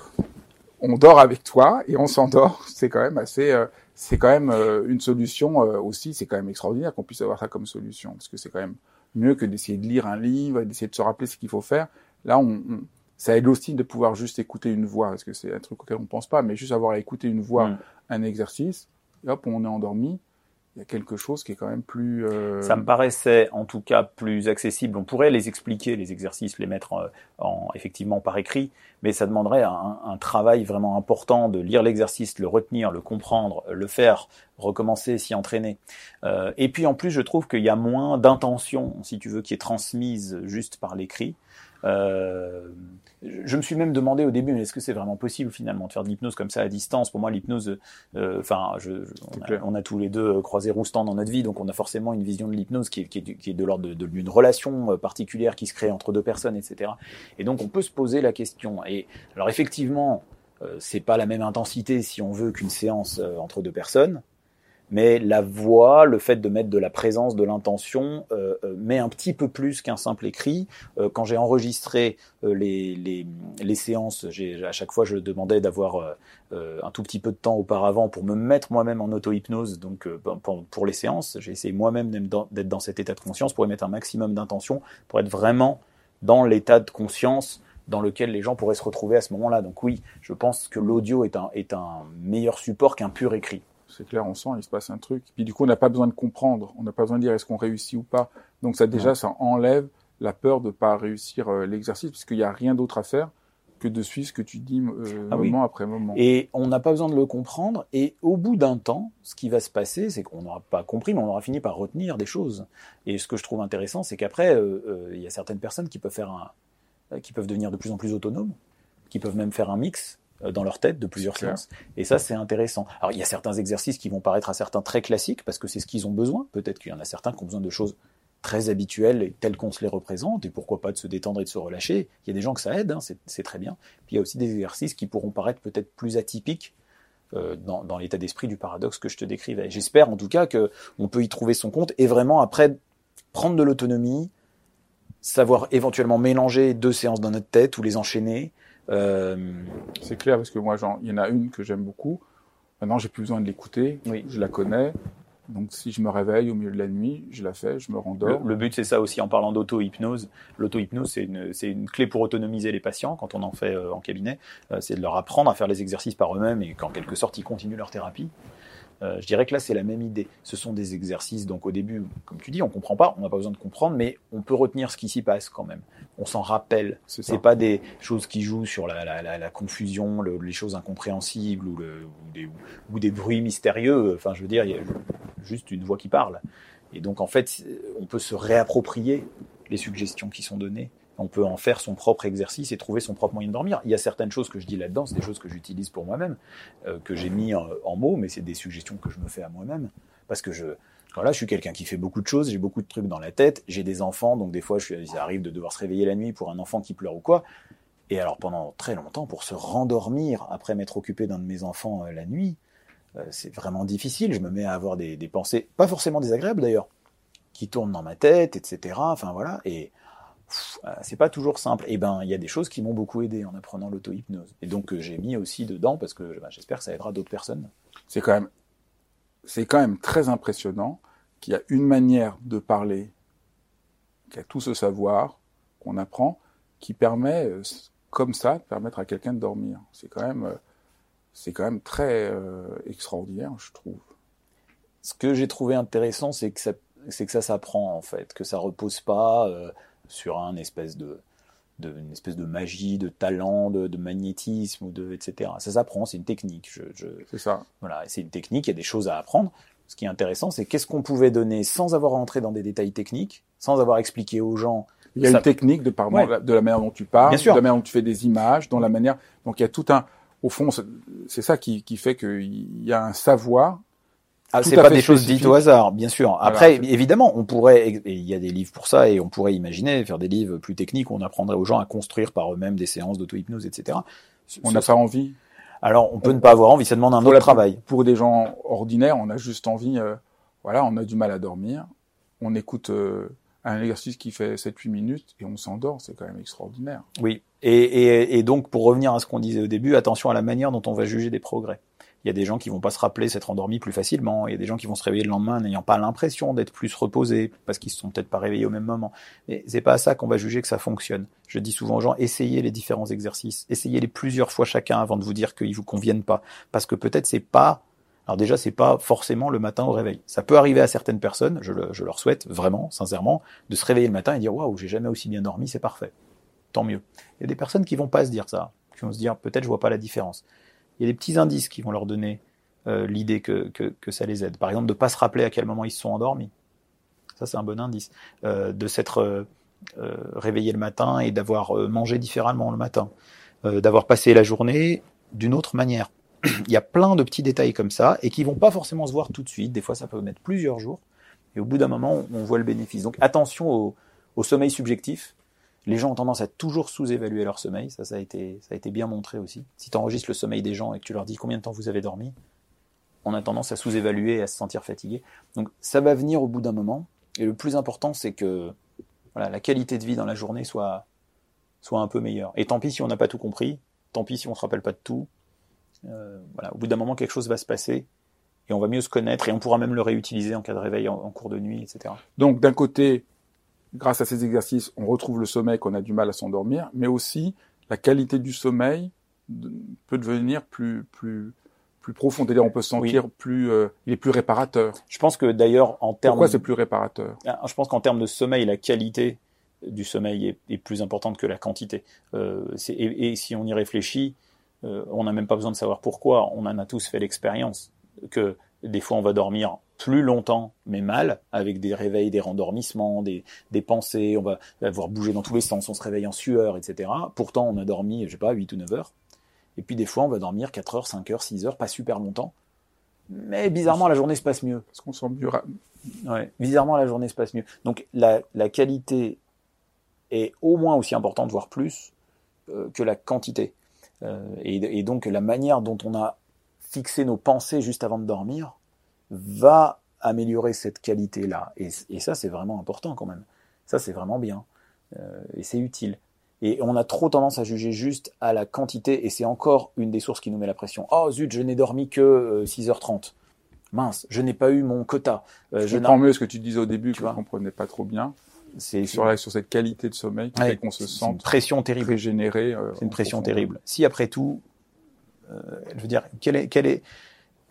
on dort avec toi et on s'endort. C'est quand même assez c'est quand même une solution aussi. C'est quand même extraordinaire qu'on puisse avoir ça comme solution parce que c'est quand même mieux que d'essayer de lire un livre d'essayer de se rappeler ce qu'il faut faire. Là on, on ça aide aussi de pouvoir juste écouter une voix, parce que c'est un truc auquel on pense pas, mais juste avoir à écouter une voix, mm. un exercice, et hop, on est endormi. Il y a quelque chose qui est quand même plus. Euh... Ça me paraissait en tout cas plus accessible. On pourrait les expliquer, les exercices, les mettre en, en effectivement par écrit, mais ça demanderait un, un travail vraiment important de lire l'exercice, le retenir, le comprendre, le faire, recommencer, s'y entraîner. Euh, et puis en plus, je trouve qu'il y a moins d'intention, si tu veux, qui est transmise juste par l'écrit. Euh, je me suis même demandé au début, mais est-ce que c'est vraiment possible finalement de faire de l'hypnose comme ça à distance? Pour moi, l'hypnose, euh, enfin, on, a tous les deux croisé Roustan dans notre vie, donc on a forcément une vision de l'hypnose qui est, qui, est, qui est, de l'ordre d'une relation euh, particulière qui se crée entre deux personnes, etc. Et donc on peut se poser la question. Et alors effectivement, euh, c'est pas la même intensité si on veut qu'une séance euh, entre deux personnes mais la voix, le fait de mettre de la présence, de l'intention, euh, met un petit peu plus qu'un simple écrit. Quand j'ai enregistré les, les, séances, à chaque fois je demandais d'avoir un tout petit peu de temps auparavant pour me mettre moi-même en auto-hypnose. Donc pour, les séances, j'ai essayé moi-même d'être dans cet état de conscience pour y mettre un maximum d'intention, pour être vraiment dans l'état de conscience dans lequel les gens pourraient se retrouver à ce moment-là. Donc oui, je pense que l'audio est un, est un meilleur support qu'un pur écrit c'est clair, on sent, il se passe un truc. Puis du coup, on n'a pas besoin de comprendre, on n'a pas besoin de dire est-ce qu'on réussit ou pas. Donc ça déjà, ça enlève la peur de pas réussir euh, l'exercice, puisqu'il n'y a rien d'autre à faire que de suivre ce que tu dis euh, ah moment après moment. Et on n'a pas besoin de le comprendre. Et au bout d'un temps, ce qui va se passer, c'est qu'on n'aura pas compris, mais on aura fini par retenir des choses. Et ce que je trouve intéressant, c'est qu'après, euh, euh, il y a certaines personnes qui peuvent faire un, qui peuvent devenir de plus en plus autonomes, qui peuvent même faire un mix dans leur tête de plusieurs séances. Et ça, c'est intéressant. Alors, il y a certains exercices qui vont paraître à certains très classiques parce que c'est ce qu'ils ont besoin. Peut-être qu'il y en a certains qui ont besoin de choses très habituelles et telles qu'on se les représente, et pourquoi pas de se détendre et de se relâcher. Il y a des gens que ça aide, hein, c'est très bien. Puis il y a aussi des exercices qui pourront paraître peut-être plus atypiques euh, dans, dans l'état d'esprit du paradoxe que je te décrivais. J'espère en tout cas que on peut y trouver son compte et vraiment après prendre de l'autonomie, savoir éventuellement mélanger deux séances dans notre tête ou les enchaîner. Euh... C'est clair parce que moi, il y en a une que j'aime beaucoup. Maintenant, j'ai plus besoin de l'écouter. Oui. Je la connais. Donc si je me réveille au milieu de la nuit, je la fais, je me rendors. Le, le but c'est ça aussi en parlant d'auto-hypnose. L'auto-hypnose c'est une, c'est une clé pour autonomiser les patients quand on en fait euh, en cabinet. Euh, c'est de leur apprendre à faire les exercices par eux-mêmes et qu'en quelque sorte ils continuent leur thérapie. Euh, je dirais que là, c'est la même idée. Ce sont des exercices, donc au début, comme tu dis, on comprend pas, on n'a pas besoin de comprendre, mais on peut retenir ce qui s'y passe quand même. On s'en rappelle. C'est C'est pas des choses qui jouent sur la, la, la, la confusion, le- les choses incompréhensibles ou, le, ou, des, ou des bruits mystérieux. Enfin, je veux dire, il y a juste une voix qui parle. Et donc, en fait, on peut se réapproprier les suggestions qui sont données. On peut en faire son propre exercice et trouver son propre moyen de dormir. Il y a certaines choses que je dis là-dedans, c'est des choses que j'utilise pour moi-même, euh, que j'ai mis en, mots, mais c'est des suggestions que je me fais à moi-même. Parce que je, je suis quelqu'un qui fait beaucoup de choses, j'ai beaucoup de trucs dans la tête, j'ai des enfants, donc des fois, je arrive de devoir se réveiller la nuit pour un enfant qui pleure ou quoi. Et alors, pendant très longtemps, pour se rendormir après m'être occupé d'un de mes enfants euh, la nuit, euh, c'est vraiment difficile. Je me mets à avoir des, des pensées, pas forcément désagréables d'ailleurs, qui tournent dans ma tête, etc. Enfin voilà. Et c'est pas toujours simple. Et ben, il y a des choses qui m'ont beaucoup aidé en apprenant l'auto-hypnose. Et donc, euh, j'ai mis aussi dedans parce que ben, j'espère que ça aidera d'autres personnes. C'est quand même, c'est quand même très impressionnant qu'il y a une manière de parler, qu'il y a tout ce savoir qu'on apprend, qui permet, euh, comme ça, de permettre à quelqu'un de dormir. C'est quand même, euh, c'est quand même très extraordinaire, je trouve. Ce que j'ai trouvé intéressant, c'est que ça, c'est que ça s'apprend en fait, que ça repose pas euh, sur un espèce de, de, une espèce de magie, de talent, de, de magnétisme ou de, etc. Ça s'apprend, c'est une technique. Je, je, C'est ça. Voilà, c'est une technique, il y a des choses à apprendre. Ce qui est intéressant, c'est qu'est-ce qu'on pouvait donner sans avoir rentré dans des détails techniques, sans avoir expliqué aux gens. Il y a Ça- une technique de, par Ouais. de la manière dont tu parles, de la manière dont tu fais des images, dans la manière. Donc il y a tout un. Au fond, c'est c'est ça qui, qui fait qu'il y a un savoir. Ah, c'est pas des choses dites au hasard, bien sûr. Après, Voilà. évidemment, on pourrait, et il y a des livres pour ça, et on pourrait imaginer faire des livres plus techniques où on apprendrait aux gens à construire par eux-mêmes des séances d'auto-hypnose, etc. On n'a pas envie. Alors, on peut ne pas avoir envie, ça demande un Pour autre la- travail. Pour des gens ordinaires, on a juste envie. euh, voilà, on a du mal à dormir. On écoute euh, un exercice qui fait 7-8 minutes et on s'endort. C'est quand même extraordinaire. Oui. Et, et, et donc, pour revenir à ce qu'on disait au début, attention à la manière dont on va juger des progrès. Il y a des gens qui vont pas se rappeler s'être endormis plus facilement. Il y a des gens qui vont se réveiller le lendemain n'ayant pas l'impression d'être plus reposés parce qu'ils se sont peut-être pas réveillés au même moment. Mais c'est pas à ça qu'on va juger que ça fonctionne. Je dis souvent aux gens, essayez les différents exercices. Essayez-les plusieurs fois chacun avant de vous dire qu'ils vous conviennent pas. Parce que peut-être c'est pas, alors déjà, c'est pas forcément le matin au réveil. Ça peut arriver à certaines personnes, je, le- je leur souhaite vraiment, sincèrement, de se réveiller le matin et dire, waouh, j'ai jamais aussi bien dormi, c'est parfait. Tant mieux. Il y a des personnes qui vont pas se dire ça, qui vont se dire, peut-être je vois pas la différence. Il y a des petits indices qui vont leur donner euh, l'idée que, que, ça les aide. Par exemple, de pas se rappeler à quel moment ils se sont endormis. Ça, c'est un bon indice. Euh, de s'être euh, réveillé le matin et d'avoir mangé différemment le matin. D'avoir passé la journée d'une autre manière. Il y a plein de petits détails comme ça et qui vont pas forcément se voir tout de suite. Des fois, ça peut mettre plusieurs jours. Et au bout d'un moment, on voit le bénéfice. Donc attention au sommeil subjectif. Les gens ont tendance à toujours sous-évaluer leur sommeil. Ça, ça a été, ça a été bien montré aussi. Si tu enregistres le sommeil des gens et que tu leur dis combien de temps vous avez dormi, on a tendance à sous-évaluer et à se sentir fatigué. Donc ça va venir au bout d'un moment. Et le plus important, c'est que voilà, la qualité de vie dans la journée soit, soit un peu meilleure. Et tant pis si on n'a pas tout compris, tant pis si on se rappelle pas de tout. Euh, voilà, au bout d'un moment, quelque chose va se passer et on va mieux se connaître et on pourra même le réutiliser en cas de réveil en cours de nuit, etc. Donc d'un côté, grâce à ces exercices, on retrouve le sommeil qu'on a du mal à s'endormir, mais aussi la qualité du sommeil peut devenir plus plus plus profonde. C'est-à-dire on peut se sentir plus, euh, il est plus réparateur. Je pense que d'ailleurs, en termes Pourquoi c'est plus réparateur? Ah, Je pense qu'en termes de sommeil, la qualité du sommeil est, est plus importante que la quantité. Euh, et si on y réfléchit, euh, on n'a même pas besoin de savoir pourquoi. On en a tous fait l'expérience que des fois on va dormir plus longtemps mais mal, avec des réveils, des rendormissements, des, des pensées, on va avoir bougé dans tous les sens, on se réveille en sueur, etc. Pourtant on a dormi, je sais pas, 8 ou 9 heures. Et puis des fois, on va dormir 4 heures, 5 heures, 6 heures, pas super longtemps. Mais bizarrement, la journée se passe mieux. Parce qu'on sent mieux. Ouais, bizarrement, la journée se passe mieux. Donc la, la qualité est au moins aussi importante, voire plus, euh, que la quantité. Euh, et, et, donc la manière dont on a fixé nos pensées juste avant de dormir va améliorer cette qualité-là. Et, et, ça, c'est vraiment important quand même. Ça, c'est vraiment bien. Euh, et c'est utile. Et on a trop tendance à juger juste à la quantité, et c'est encore une des sources qui nous met la pression. Oh zut, je n'ai dormi que 6h30. Euh, Mince, je n'ai pas eu mon quota. Euh, je comprends mieux ce que tu disais au début, que je ne comprenais pas trop bien. C'est sur, sur cette qualité de sommeil qui fait qu'on se sent une pression terrible. régénéré. Euh, c'est une pression terrible. Si après tout, euh, je veux dire, quelle est, quelle est,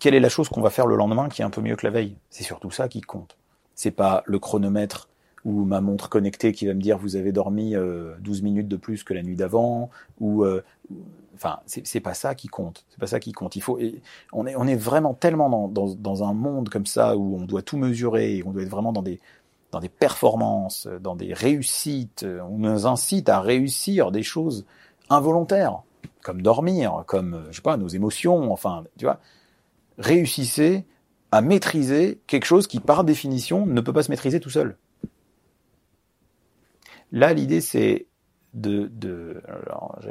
quelle est la chose qu'on va faire le lendemain qui est un peu mieux que la veille? C'est surtout ça qui compte. C'est pas le chronomètre ou ma montre connectée qui va me dire vous avez dormi euh, 12 minutes de plus que la nuit d'avant ou euh, enfin c'est pas ça qui compte. C'est pas ça qui compte. Il faut on est on est vraiment tellement dans, dans, dans un monde comme ça où on doit tout mesurer et on doit être vraiment dans des dans des performances dans des réussites on nous incite à réussir des choses involontaires comme dormir comme je sais pas nos émotions enfin tu vois réussissez à maîtriser quelque chose qui par définition ne peut pas se maîtriser tout seul Là, l'idée, c'est de,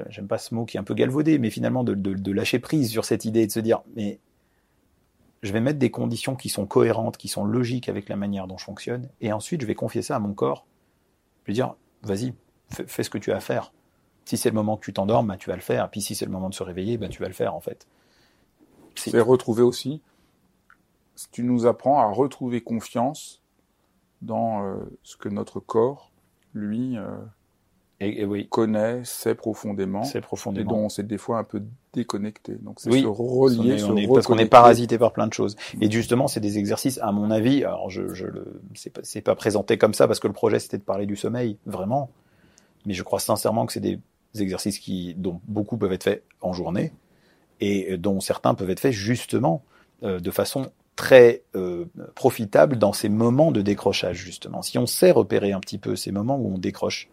j'aime pas ce mot qui est un peu galvaudé, mais finalement de, lâcher prise sur cette idée et de se dire, mais je vais mettre des conditions qui sont cohérentes, qui sont logiques avec la manière dont je fonctionne, et ensuite je vais confier ça à mon corps. Je vais dire, vas-y, fais, ce que tu as à faire. Si c'est le moment que tu t'endormes, bah, tu vas le faire. Puis si c'est le moment de se réveiller, bah, tu vas le faire en fait. C'est retrouver aussi, tu nous apprends à retrouver confiance dans euh, ce que notre corps lui, euh, et, oui. connaît, sait profondément, profondément, et dont on s'est des fois un peu déconnecté. Donc c'est se relier, on est, parce qu'on est parasité par plein de choses. Et justement, c'est des exercices, à mon avis. Alors, je, je le, c'est pas, pas présenté comme ça parce que le projet c'était de parler du sommeil, vraiment. Mais je crois sincèrement que c'est des exercices qui, dont beaucoup peuvent être faits en journée et dont certains peuvent être faits justement euh, de façon très euh, profitable dans ces moments de décrochage, justement. Si on sait repérer un petit peu ces moments où on décroche,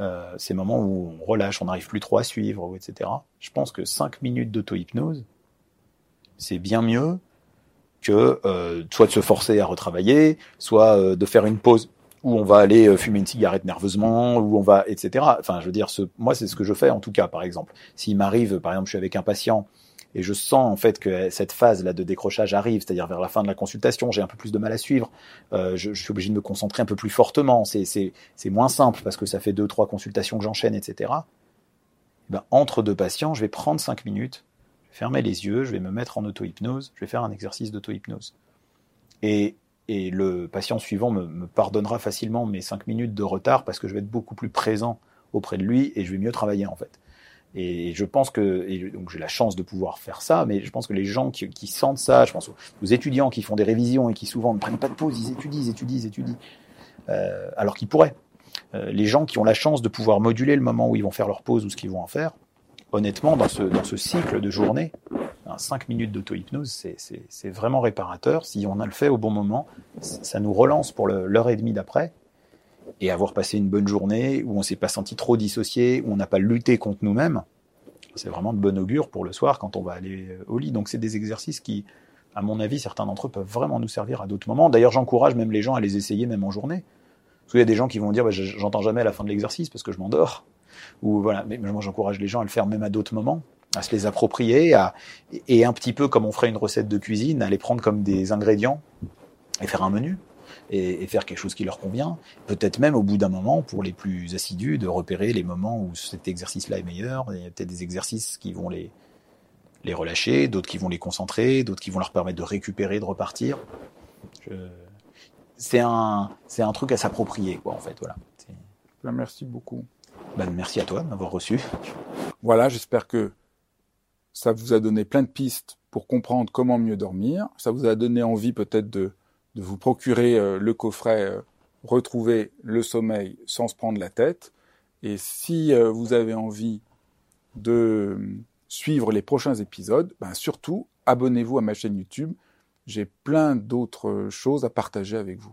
euh, ces moments où on relâche, on n'arrive plus trop à suivre, etc., je pense que 5 minutes d'auto-hypnose, c'est bien mieux que euh, soit de se forcer à retravailler, soit euh, de faire une pause où on va aller euh, fumer une cigarette nerveusement, où on va, etc. Enfin, je veux dire, ce, moi, c'est ce que je fais en tout cas, par exemple. S'il m'arrive, par exemple, je suis avec un patient et je sens en fait que cette phase là de décrochage arrive, c'est-à-dire vers la fin de la consultation, j'ai un peu plus de mal à suivre, euh, je, suis obligé de me concentrer un peu plus fortement, c'est moins simple parce que ça fait deux trois consultations que j'enchaîne, etc. Eh ben, entre deux patients, je vais prendre cinq minutes, fermer les yeux, je vais me mettre en auto-hypnose, je vais faire un exercice d'auto-hypnose. Et, et le patient suivant me, me pardonnera facilement mes cinq minutes de retard parce que je vais être beaucoup plus présent auprès de lui et je vais mieux travailler en fait. Et je pense que, et donc j'ai la chance de pouvoir faire ça, mais je pense que les gens qui, qui, sentent ça, je pense aux étudiants qui font des révisions et qui souvent ne prennent pas de pause, ils étudient, ils étudient, ils étudient, euh, alors qu'ils pourraient. Euh, les gens qui ont la chance de pouvoir moduler le moment où ils vont faire leur pause ou ce qu'ils vont en faire, honnêtement, dans ce, dans ce cycle de journée, 5 minutes d'auto-hypnose, c'est vraiment réparateur. Si on a le fait au bon moment, ça nous relance pour l'heure et demie d'après et avoir passé une bonne journée où on s'est pas senti trop dissocié, où on n'a pas lutté contre nous-mêmes, c'est vraiment de bon augure pour le soir quand on va aller euh, au lit. Donc c'est des exercices qui, à mon avis, certains d'entre eux peuvent vraiment nous servir à d'autres moments. D'ailleurs, j'encourage même les gens à les essayer même en journée. Parce qu'il y a des gens qui vont dire, bah, j'entends jamais à la fin de l'exercice parce que je m'endors. Ou voilà, mais moi j'encourage les gens à le faire même à d'autres moments, à se les approprier, à, et un petit peu comme on ferait une recette de cuisine, à les prendre comme des ingrédients et faire un menu et, et, faire quelque chose qui leur convient. Peut-être même au bout d'un moment, pour les plus assidus, de repérer les moments où cet exercice-là est meilleur. Il y a peut-être des exercices qui vont les, les relâcher, d'autres qui vont les concentrer, d'autres qui vont leur permettre de récupérer, de repartir. Je... C'est un, c'est un truc à s'approprier, quoi, en fait. Voilà. Ben, merci beaucoup. Ben, merci à toi de m'avoir reçu. Voilà, j'espère que ça vous a donné plein de pistes pour comprendre comment mieux dormir. Ça vous a donné envie peut-être de de vous procurer euh, le coffret euh, Retrouver le sommeil sans se prendre la tête. Et si euh, vous avez envie de suivre les prochains épisodes, ben surtout abonnez-vous à ma chaîne YouTube. J'ai plein d'autres choses à partager avec vous.